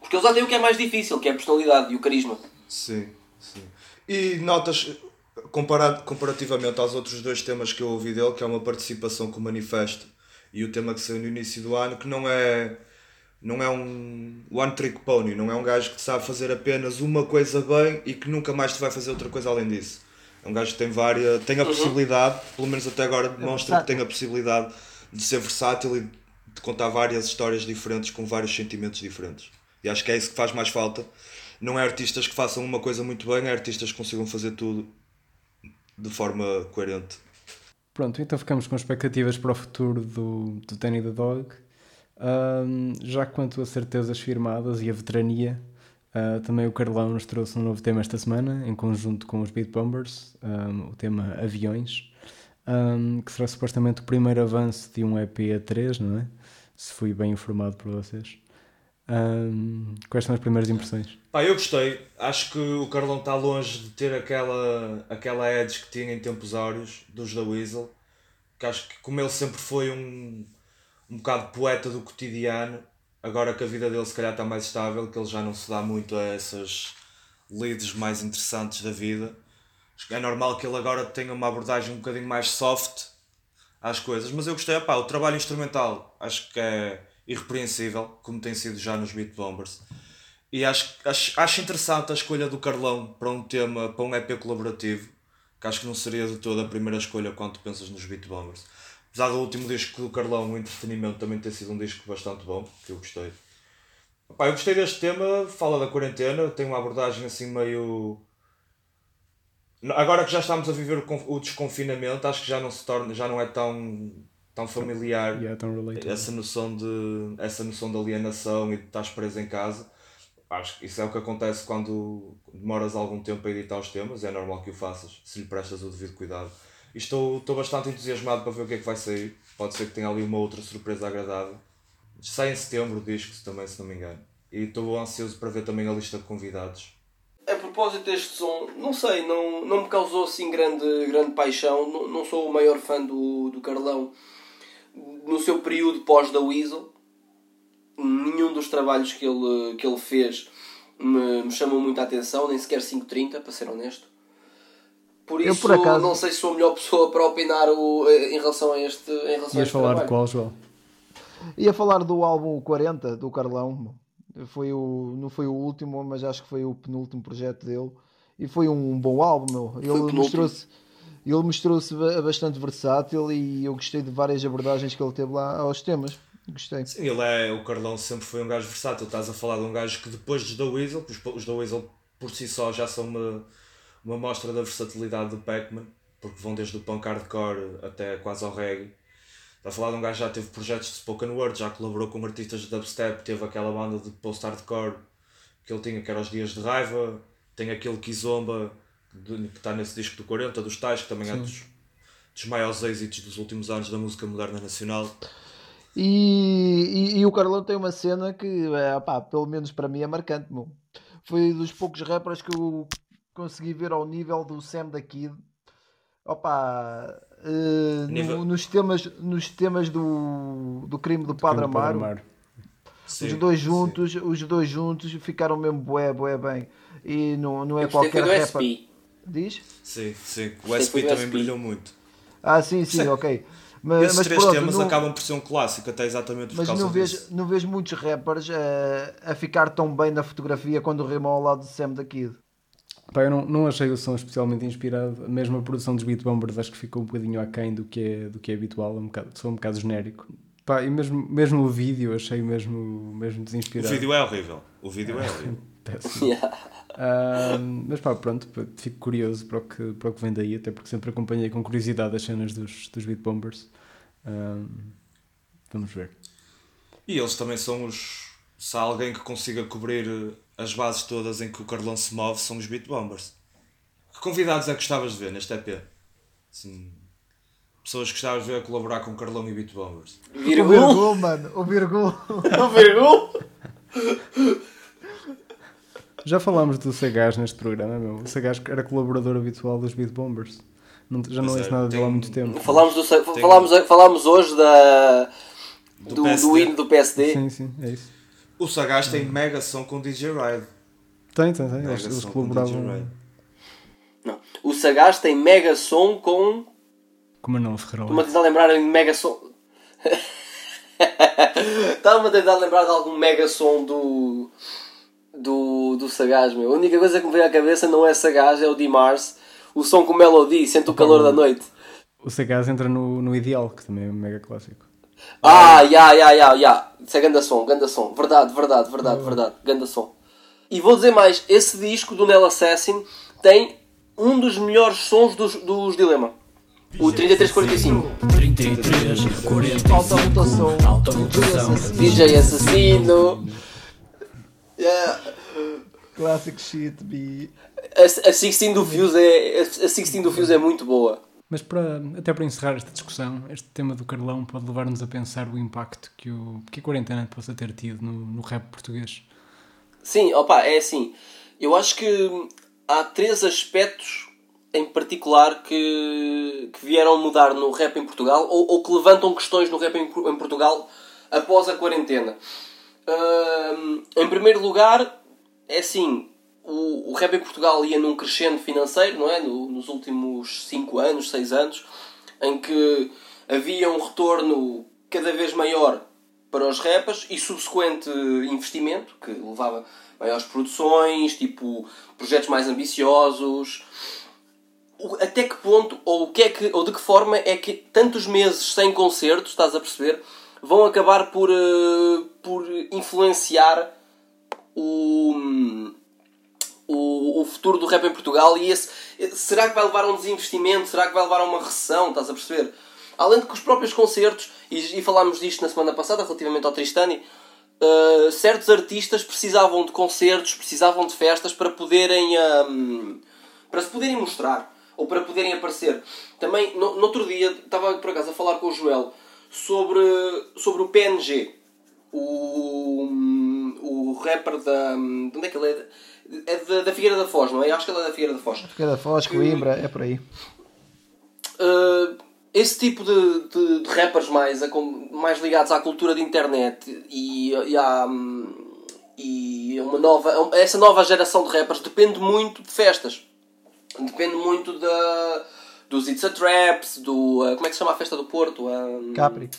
Porque ele já tem o que é mais difícil, que é a personalidade e o carisma. Sim, sim. E notas, comparado, comparativamente aos outros dois temas que eu ouvi dele, que é uma participação com o Manifesto e o tema que saiu no início do ano, que não é não é um one trick pony, não é um gajo que sabe fazer apenas uma coisa bem e que nunca mais te vai fazer outra coisa além disso. É um gajo que tem várias, tem a possibilidade, pelo menos até agora demonstra que tem a possibilidade de ser versátil e de contar várias histórias diferentes com vários sentimentos diferentes. E acho que é isso que faz mais falta. Não é artistas que façam uma coisa muito bem, é artistas que consigam fazer tudo de forma coerente. Pronto, então ficamos com expectativas para o futuro do, do Danny the Dog. Um, já quanto a certezas firmadas e a veterania, uh, também o Carlão nos trouxe um novo tema esta semana, em conjunto com os Beat Bombers, um, o tema Aviões, um, que será supostamente o primeiro avanço de um EP a 3, não é? Se fui bem informado por vocês. quais são as primeiras impressões? Pá, eu gostei. Acho que o Carlão está longe de ter aquela, aquela edge que tinha em tempos áureos dos da Weasel. Que acho que, como ele sempre foi um um bocado poeta do cotidiano, agora que a vida dele se calhar está mais estável, que ele já não se dá muito a essas leads mais interessantes da vida. É normal que ele agora tenha uma abordagem um bocadinho mais soft às coisas, mas eu gostei, pá, o trabalho instrumental acho que é irrepreensível, como tem sido já nos Beat Bombers. E acho, acho, acho interessante a escolha do Carlão para um tema, para um EP colaborativo, que acho que não seria de toda a primeira escolha quando pensas nos Beat Bombers. Apesar do último disco do Carlão, o entretenimento também ter sido um disco bastante bom, que eu gostei. Pá, eu gostei deste tema, fala da quarentena, tem uma abordagem assim meio. Agora que já estamos a viver o desconfinamento, acho que já não se torna, já não é tão, tão familiar yeah, tão essa noção de essa noção de alienação e de estás preso em casa. Acho que isso é o que acontece quando demoras algum tempo a editar os temas, é normal que o faças, se lhe prestas o devido cuidado. E estou, estou bastante entusiasmado para ver o que é que vai sair. Pode ser que tenha ali uma outra surpresa agradável. Sai em setembro o disco, também, se não me engano. E estou ansioso para ver também a lista de convidados. A propósito deste som, não sei, não, não me causou assim grande, grande paixão. Não, não sou o maior fã do, do Carlão no seu período pós da Weasel. Nenhum dos trabalhos que ele, que ele fez me, me chamou muita atenção, nem sequer 530, para ser honesto. Por isso, eu, por acaso... não sei se sou a melhor pessoa para opinar o, eh, em relação a este. Em relação Ias falar trabalho. de qual, João? Ia falar do álbum 40 do Carlão. Foi o, não foi o último, mas acho que foi o penúltimo projeto dele. E foi um bom álbum, meu. Ele mostrou-se ele mostrou-se bastante versátil e eu gostei de várias abordagens que ele teve lá aos temas. Gostei. Sim, ele é, o Carlão sempre foi um gajo versátil. Estás a falar de um gajo que depois dos The Weasel, os The Weasel por si só já são uma uma mostra da versatilidade do Pac-Man, porque vão desde o punk hardcore até quase ao reggae. A falar de um gajo que já teve projetos de spoken word, já colaborou com artistas de dubstep, teve aquela banda de post-hardcore que ele tinha, que era os Dias de Raiva, tem aquele Kizomba, que está nesse disco do 40, dos Tais, que também é Sim. é dos, dos maiores êxitos dos últimos anos da música moderna nacional. E, e, e, o Carlão tem uma cena que, é, pá, pelo menos para mim, é marcante. Meu. Foi dos poucos rappers que eu consegui ver ao nível do Sam da Kid. Opa, uh, nível... no, nos temas, nos temas do, do crime do Padre Amaro. Amaro. Sim, os dois juntos, sim. os dois juntos ficaram mesmo bué, bué bem. E não, não é Eu qualquer rapper. SP. Diz? Sim, sim. O SP também SP. brilhou muito. Ah, sim, sim, sim. ok. Mas, Esses mas três pronto, temas não, acabam por ser um clássico, até exatamente por mas causa não vejo, disso. não vejo muitos rappers uh, a ficar tão bem na fotografia quando rimam ao lado de Sam da Kid. Pá, eu não, não achei o som especialmente inspirado. Mesmo a produção dos Beat Bombers acho que ficou um bocadinho aquém do que é, do que é habitual, um bocado, sou um bocado genérico. Pá, e mesmo, mesmo o vídeo achei mesmo, mesmo desinspirado. O vídeo é horrível. O vídeo é horrível. uh, mas pá, pronto, fico curioso para o, que, para o que vem daí, até porque sempre acompanhei com curiosidade as cenas dos, dos Beat Bombers. Uh, vamos ver. E eles também são os. Se há alguém que consiga cobrir as bases todas em que o Carlão se move são os Beat Bombers. Que convidados é que gostavas de ver neste EP? Assim, pessoas que gostavas de ver a colaborar com o Carlão e Beat Bombers. Virgul? O Virgul, mano. O Virgul. o Virgul? Já falámos do Sagaz neste programa, meu. O Sagaz era colaborador habitual dos Beat Bombers. Não, já não ouço é, nada dele há muito tempo. Falámos, do, falámos, falámos hoje da, do, do, do hino do PSD. Sim, sim, é isso. O Sagaz tem mega som com DJ Ride. Tem, tem, tem. Eles, eles colaboravam. Não. O, Sagaz tem mega som com. Com Manuel Ferreira. Estou-me a tentar lembrar em mega som. Estava-me a tentar lembrar de algum mega som do. do, do Sagaz, meu. A única coisa que me veio à cabeça não é Sagaz, é o Dimars. O som com Melody, sente o calor da noite. O Sagaz entra no, no Ideal, que também é um mega clássico. Ah, ya, ya, ya, ya. Isso é ganda som, ganda som. Verdade, verdade, verdade, verdade. Ganda som. E vou dizer mais, esse disco do Nell Assassin tem um dos melhores sons dos, dos Dilema. O 3345. 33, 45. Alta rotação. Alta rotação. DJ Assassino. Yeah. Classic shit, B. A, a 16 do Fuse é, a 16 do Fuse é muito boa. Mas para, até para encerrar esta discussão, este tema do Carlão pode levar-nos a pensar o impacto que, o, que a quarentena possa ter tido no, no rap português. Sim, opa, é assim. Eu acho que há três aspectos em particular que, que vieram mudar no rap em Portugal ou, ou que levantam questões no rap em, em Portugal após a quarentena. Ahm, em primeiro lugar, é assim, o, o rap em Portugal ia num crescendo financeiro, não é? No- nos últimos 5 anos, 6 anos, em que havia um retorno cada vez maior para os rappers e subsequente investimento que levava maiores produções, tipo projetos mais ambiciosos. Até que ponto ou o que é que ou de que forma é que tantos meses sem concertos, estás a perceber, vão acabar por eh, por influenciar o o, o futuro do rap em Portugal e esse, será que vai levar a um desinvestimento? Será que vai levar a uma recessão? Estás a perceber? Além de que os próprios concertos, e, e falámos disto na semana passada relativamente ao Tristani, uh, certos artistas precisavam de concertos, precisavam de festas para poderem um, para se poderem mostrar ou para poderem aparecer. Também, no, no outro dia, estava por acaso a falar com o Joel sobre, sobre o PNG, o, o rapper da. De onde é que ele é? É da, da Figueira da Foz, não é? Acho que ele é da Figueira da Foz. Cada Foz, Coimbra, é por aí. Uh, esse tipo de, de, de rappers mais, a- mais ligados à cultura de internet e, e, à, e uma nova, essa nova geração de rappers depende muito de festas. Depende muito da, dos It's a Traps, do. uh, como é que se chama a festa do Porto? Um, Capri.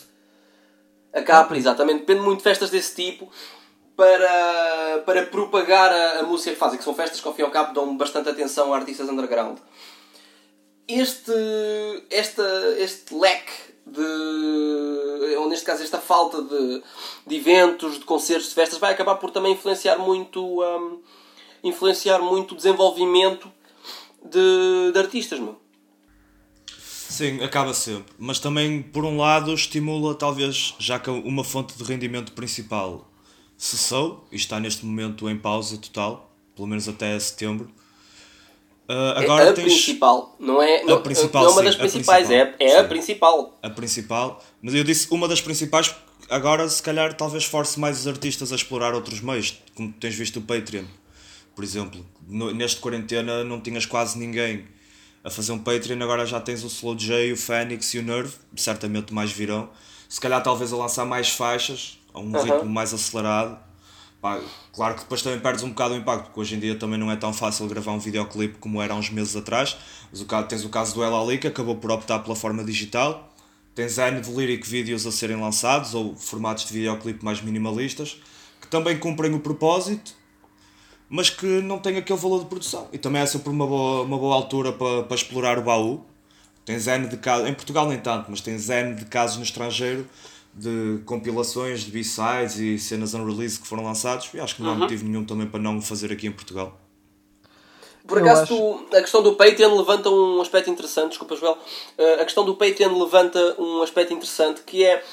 a Capri, exatamente. Depende muito de festas desse tipo para, para propagar a, a música que fazem, que são festas que ao fim e ao cabo dão bastante atenção a artistas underground. Este, esta, este leque de. ou neste caso esta falta de, de eventos, de concertos, de festas, vai acabar por também influenciar muito, hum, influenciar muito o desenvolvimento de, de artistas, meu. Sim, acaba sempre. Mas também, por um lado, estimula talvez, já que uma fonte de rendimento principal cessou e está neste momento em pausa total, pelo menos até setembro. É agora a tens principal, não é, não, principal, não é uma sim, das a principais, principal, é, é a principal. a principal, mas eu disse uma das principais, agora se calhar talvez force mais os artistas a explorar outros meios, como tens visto o Patreon, por exemplo. No- neste quarentena não tinhas quase ninguém a fazer um Patreon, agora já tens o Slow J, o Phoenix e o Nerve, certamente mais virão. Se calhar talvez a lançar mais faixas, a um Aham. ritmo mais acelerado. Pá, claro que depois também perdes um bocado o impacto, porque hoje em dia também não é tão fácil gravar um videoclipe como era há uns meses atrás. Mas o caso, tens o caso do El Ali, que acabou por optar pela forma digital. Tens N de lyric vídeos a serem lançados, ou formatos de videoclipe mais minimalistas, que também cumprem o propósito, mas que não têm aquele valor de produção. E também é sempre uma boa, uma boa altura para, para explorar o baú. Tens N de casos, em Portugal nem tanto, mas tens N de casos no estrangeiro de compilações de B-sides e cenas unreleased que foram lançados. E acho que não há motivo nenhum também para não o fazer aqui em Portugal. Por Eu acaso, acho- tu- a questão do Patreon levanta um aspecto interessante, desculpa, Joel. Uh, a questão do Patreon levanta um aspecto interessante que é.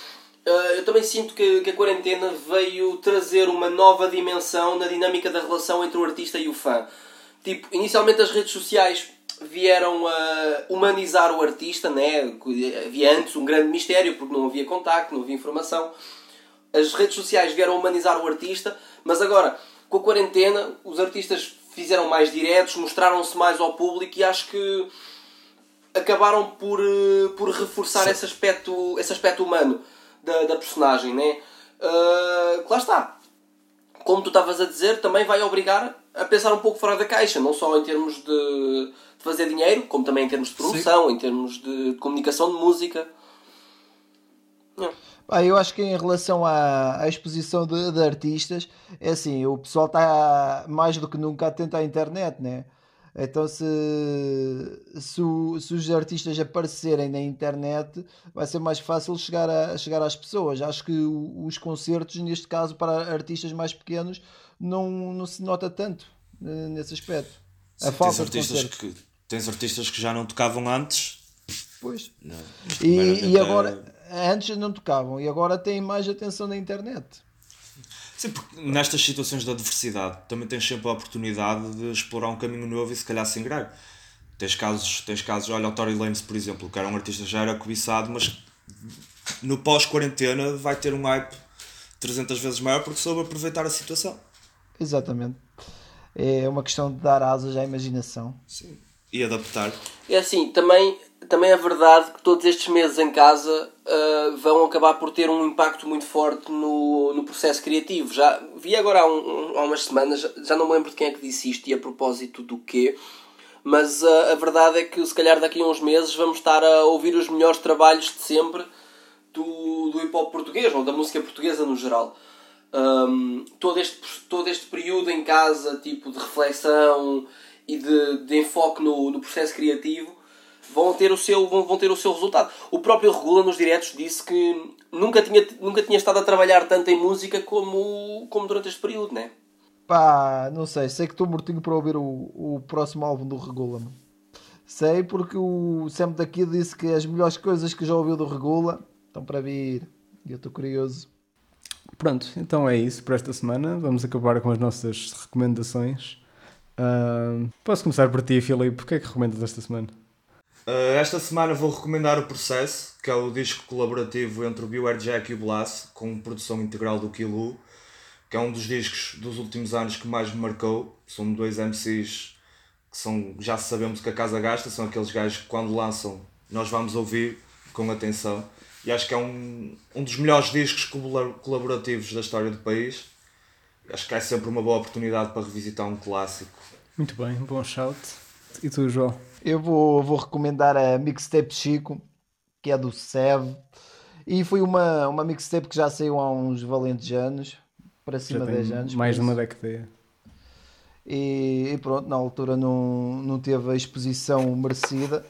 uh, eu também sinto que, que a quarentena veio trazer uma nova dimensão na dinâmica da relação entre o artista e o fã. Tipo, inicialmente as redes sociais vieram a humanizar o artista, né? Havia antes um grande mistério porque não havia contacto, não havia informação as redes sociais vieram humanizar o artista, mas agora, com a quarentena, os artistas fizeram mais diretos, mostraram-se mais ao público e acho que acabaram por, eh, por reforçar esse aspecto, esse aspecto humano da, da personagem, né? Que lá está. Como tu estavas a dizer, também vai obrigar a pensar um pouco fora da caixa, não só em termos de, de fazer dinheiro, como também em termos de promoção, em termos de comunicação de música. Não. Pá, eu acho que em relação à, à exposição de, de artistas, é assim, o pessoal está mais do que nunca atento à internet, né? Então se, se, se os artistas aparecerem na internet, vai ser mais fácil chegar, a, chegar às pessoas. Acho que os concertos, neste caso, para artistas mais pequenos, não, não se nota tanto eh, nesse aspecto. A Sim, falta tens, artistas que, tens artistas que já não tocavam antes. Pois. Não, E, e agora, é- antes não tocavam, e agora têm mais atenção na internet. Sim, porque nestas situações de adversidade também tens sempre a oportunidade de explorar um caminho novo e se calhar se ingrar. Tens casos, tens casos, olha o Tory Lanez, por exemplo, que era um artista já era cobiçado, mas no pós-quarentena vai ter um hype 300 vezes maior porque soube aproveitar a situação. Exatamente. É uma questão de dar asas à imaginação. Sim. E adaptar. É assim, também, também é verdade que todos estes meses em casa ah, vão acabar por ter um impacto muito forte no, no processo criativo. Já vi agora há, um- há umas semanas, já- não me lembro de quem é que disse isto e a propósito do quê, mas ah, a verdade é que se calhar daqui a uns meses vamos estar a ouvir os melhores trabalhos de sempre do, do hip hop português ou da música portuguesa no geral. Um, todo, este, todo este período em casa, tipo de reflexão e de, de enfoque no, no processo criativo, vão ter, o seu, vão, vão ter o seu resultado. O próprio Regula nos diretos disse que nunca tinha, nunca tinha estado a trabalhar tanto em música como, como durante este período, né? Pá, não sei, sei que estou mortinho para ouvir o, o próximo álbum do Regula. Sei porque o Sam daqui disse que as melhores coisas que já ouviu do Regula estão para vir. E eu estou curioso. Pronto, então é isso por esta semana. Vamos acabar com as nossas recomendações. Ahm, posso começar por ti, Filipe. O que é que recomendas esta semana? Uh, esta semana vou recomendar o Processo, que é o disco colaborativo entre o Beware Jack e o Blast, com produção integral do Kilu, que é um dos discos dos últimos anos que mais me marcou. São dois MCs que são, já sabemos que a casa gasta, são aqueles gajos que quando lançam nós vamos ouvir com atenção. E acho que é um, um dos melhores discos colabor- colaborativos da história do país. Acho que é sempre uma boa oportunidade para revisitar um clássico. Muito bem, bom shout. E tu, João? Eu vou, vou recomendar a Mixtape Chico, que é do Sev. E foi uma, uma mixtape que já saiu há uns valentes anos, para cima de tem 10 anos. mais de uma década. E, e pronto, na altura não, não teve a exposição merecida.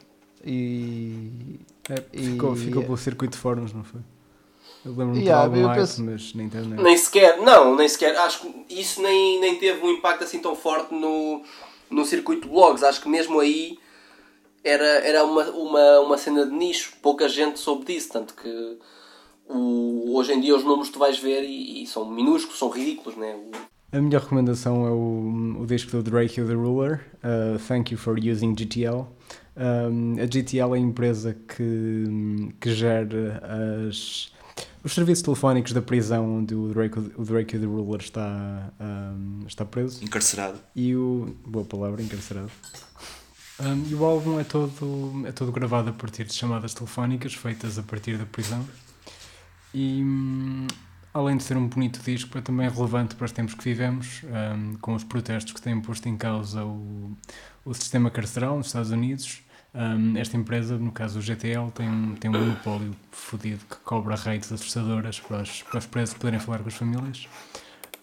E, É, E- ficou, ficou pelo circuito de fóruns, não foi? Eu lembro-me Yeah, de algum penso- mas na internet. Nem sequer, não, nem sequer. Acho que isso nem, nem teve um impacto assim tão forte no, no circuito de blogs. Acho que mesmo aí era, era uma, uma, uma cena de nicho. Pouca gente soube disso. Tanto que o, hoje em dia os números tu vais ver e, e são minúsculos, são ridículos, né? O- A minha recomendação é o, o disco do Drake e o The Ruler, uh, Thank You for Using GTL. Um, a GTL é a empresa que, que gera as, os serviços telefónicos da prisão onde o Drake, o Drake e o The Ruler está, um, está preso. Encarcerado. E o. Boa palavra, encarcerado. Um, e o álbum é todo, é todo gravado a partir de chamadas telefónicas feitas a partir da prisão. E além de ser um bonito disco, é também relevante para os tempos que vivemos, um, com os protestos que têm posto em causa o, o sistema carceral nos Estados Unidos. Um, esta empresa, no caso o GTL, tem, um- tem um monopólio fodido que cobra rates assustadoras para os, para os presos poderem falar com as famílias.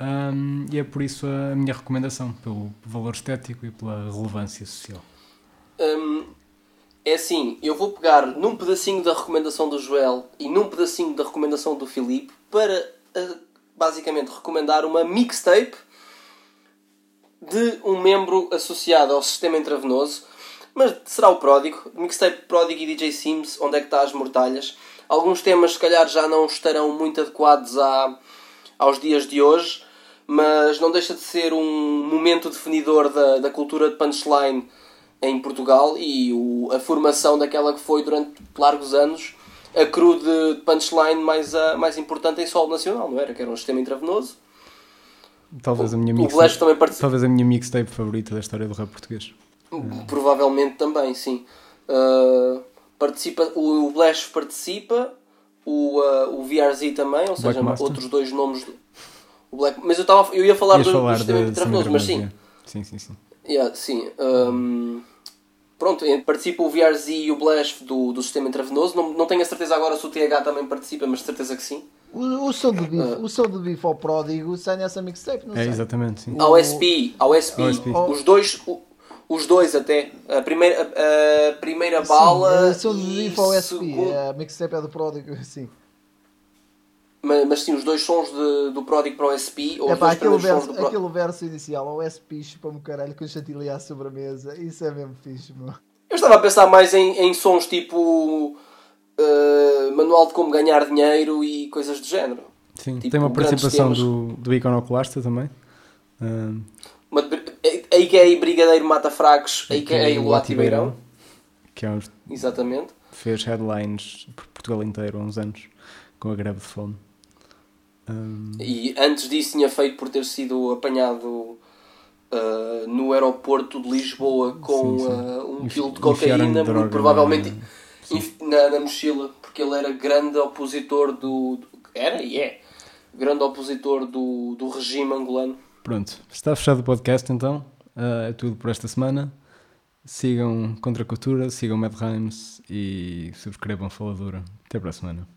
Um, e é por isso a minha recomendação, pelo valor estético e pela relevância social. Hum, é assim, eu vou pegar num pedacinho da recomendação do Joel e num pedacinho da recomendação do Filipe para ah, basicamente recomendar uma mixtape de um membro associado ao sistema intravenoso, mas será o Pródigo, mixtape Pródigo e DJ Sims, onde é que está as mortalhas. Alguns temas se calhar já não estarão muito adequados à, aos dias de hoje, mas não deixa de ser um momento definidor da, da cultura de punchline em Portugal e o, a formação daquela que foi durante largos anos a cru de punchline mais, a, mais importante em solo nacional, não era? Que era um sistema intravenoso. Talvez a minha O mixtape, talvez a minha mixtape favorita da história do rap português. Provavelmente também, sim. Uh, participa, o Blash participa, o, uh, o VRZ também, ou seja, outros dois nomes. Do, o Black, mas eu, tava, eu ia falar Ias do, falar do sistema de intravenoso, mas sim. Sim, sim, sim. Yeah, sim. Um, pronto, participa o VRZ e o Blast do, do sistema intravenoso. Não, não tenho a certeza agora se o TH também participa, mas de certeza que sim. O, o som do o som do bife ao pródigo sai nessa mixtape, não É, sei. exatamente, sim. Ao SP, ao SP, Ao SP. os dois, o- os dois até. A primeira, a, a primeira bala. Sim, o som do e bife ao SP, a mixtape é do pródigo, sim. mas, mas sim, os dois sons de- do Pródigo para o SP, ou É pá, aquele verso, do aquele verso inicial, ao SP chupa-me caralho com chantilly à sobremesa, isso é mesmo fixe, meu. Eu estava a pensar mais em, em sons tipo. eh, manual de como ganhar dinheiro e coisas do género. Sim, Tipo, tem uma participação do, do Iconoclasta também. Um, Uma, a.k.a. Brigadeiro Mata Fracos, a.k.a. o Lati Latibeirão. que é uns- Exatamente. fez headlines por Portugal inteiro há uns anos com a greve de fome. Um, E antes disso tinha feito por ter sido apanhado ah, no aeroporto de Lisboa com Sim, sim. ah, um quilo de cocaína, muito provavelmente na- na, na mochila, porque ele era grande opositor do. do- era e é. Grande opositor do, do regime angolano. Pronto, está fechado o podcast então. Uh, é tudo por esta semana. Sigam Contra a Cultura, sigam Mad Rhymes e subscrevam Faladura. Até para a semana.